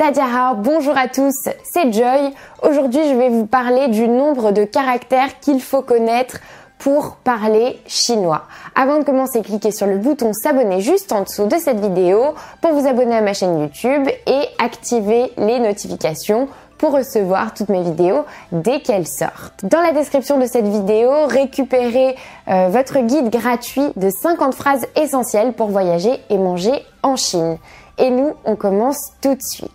Tadiara, bonjour à tous, c'est Joy. Aujourd'hui, je vais vous parler du nombre de caractères qu'il faut connaître pour parler chinois. Avant de commencer, cliquez sur le bouton s'abonner juste en dessous de cette vidéo pour vous abonner à ma chaîne YouTube et activer les notifications pour recevoir toutes mes vidéos dès qu'elles sortent. Dans la description de cette vidéo, récupérez euh, votre guide gratuit de 50 phrases essentielles pour voyager et manger en Chine. Et nous, on commence tout de suite.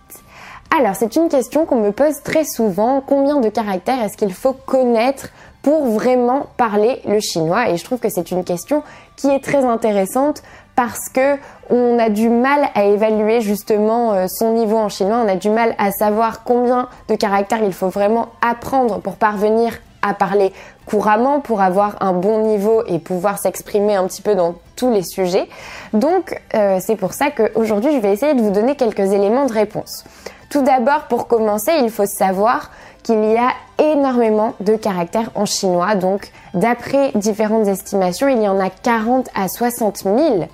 Alors, c'est une question qu'on me pose très souvent. Combien de caractères est-ce qu'il faut connaître pour vraiment parler le chinois? Et je trouve que c'est une question qui est très intéressante parce que on a du mal à évaluer justement euh, son niveau en chinois, on a du mal à savoir combien de caractères il faut vraiment apprendre pour parvenir à parler couramment, pour avoir un bon niveau et pouvoir s'exprimer un petit peu dans tous les sujets. Donc euh, c'est pour ça qu'aujourd'hui je vais essayer de vous donner quelques éléments de réponse. Tout d'abord, pour commencer, il faut savoir qu'il y a énormément de caractères en chinois. Donc, d'après différentes estimations, il y en a 40 à 60 000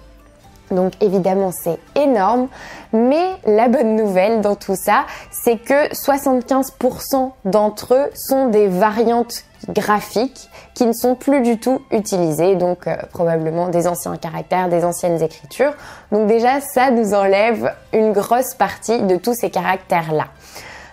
donc évidemment c'est énorme, mais la bonne nouvelle dans tout ça, c'est que 75% d'entre eux sont des variantes graphiques qui ne sont plus du tout utilisées, donc euh, probablement des anciens caractères, des anciennes écritures. Donc déjà ça nous enlève une grosse partie de tous ces caractères-là.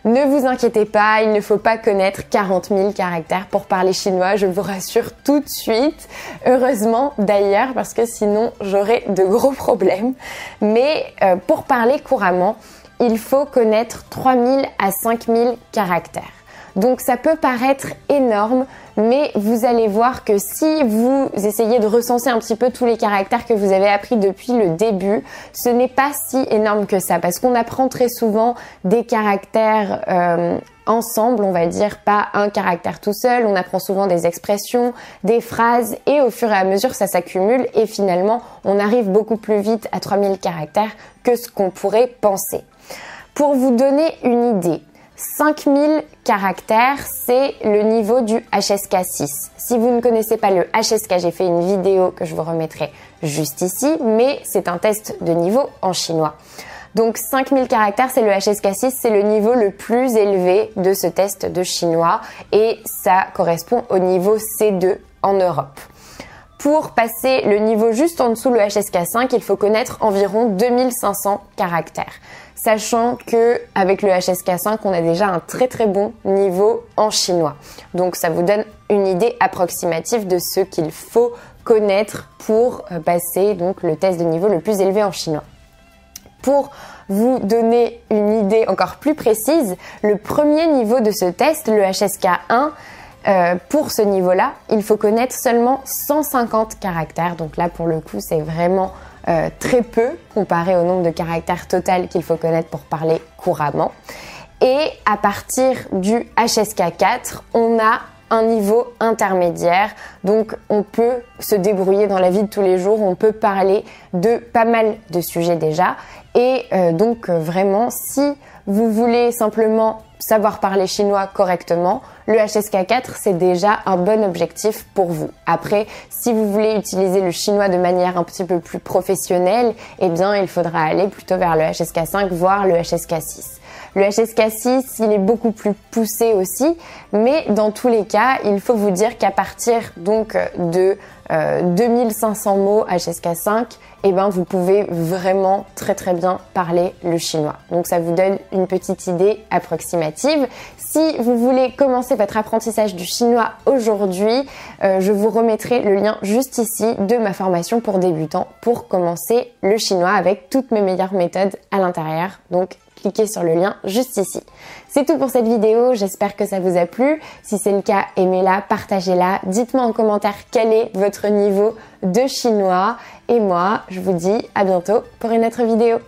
Ne vous inquiétez pas, il ne faut pas connaître 40 000 caractères pour parler chinois, je vous rassure tout de suite. Heureusement d'ailleurs, parce que sinon j'aurais de gros problèmes. Mais euh, pour parler couramment, il faut connaître 3 000 à 5 000 caractères. Donc ça peut paraître énorme, mais vous allez voir que si vous essayez de recenser un petit peu tous les caractères que vous avez appris depuis le début, ce n'est pas si énorme que ça, parce qu'on apprend très souvent des caractères euh, ensemble, on va dire, pas un caractère tout seul, on apprend souvent des expressions, des phrases, et au fur et à mesure ça s'accumule, et finalement on arrive beaucoup plus vite à 3000 caractères que ce qu'on pourrait penser. Pour vous donner une idée, 5000 caractères, c'est le niveau du HSK6. Si vous ne connaissez pas le HSK, j'ai fait une vidéo que je vous remettrai juste ici, mais c'est un test de niveau en chinois. Donc 5000 caractères, c'est le HSK6, c'est le niveau le plus élevé de ce test de chinois et ça correspond au niveau C2 en Europe. Pour passer le niveau juste en dessous le HSK5, il faut connaître environ 2500 caractères sachant que avec le HSK5, on a déjà un très très bon niveau en chinois. Donc ça vous donne une idée approximative de ce qu'il faut connaître pour euh, passer donc le test de niveau le plus élevé en chinois. Pour vous donner une idée encore plus précise, le premier niveau de ce test, le HSK1, euh, pour ce niveau-là, il faut connaître seulement 150 caractères. Donc là, pour le coup, c'est vraiment euh, très peu comparé au nombre de caractères total qu'il faut connaître pour parler couramment. Et à partir du HSK4, on a un niveau intermédiaire. Donc on peut se débrouiller dans la vie de tous les jours, on peut parler de pas mal de sujets déjà. Et euh, donc vraiment, si vous voulez simplement savoir parler chinois correctement, le HSK4 c'est déjà un bon objectif pour vous. Après, si vous voulez utiliser le chinois de manière un petit peu plus professionnelle, eh bien il faudra aller plutôt vers le HSK5 voire le HSK6. Le HSK6, il est beaucoup plus poussé aussi, mais dans tous les cas, il faut vous dire qu'à partir donc de 2500 euh, mots HSK5, eh ben vous pouvez vraiment très très bien parler le chinois. Donc ça vous donne une petite idée approximative. Si vous voulez commencer votre apprentissage du chinois aujourd'hui, euh, je vous remettrai le lien juste ici de ma formation pour débutants pour commencer le chinois avec toutes mes meilleures méthodes à l'intérieur. Cliquez sur le lien juste ici. C'est tout pour cette vidéo, j'espère que ça vous a plu. Si c'est le cas, aimez-la, partagez-la, dites-moi en commentaire quel est votre niveau de chinois. Et moi, je vous dis à bientôt pour une autre vidéo.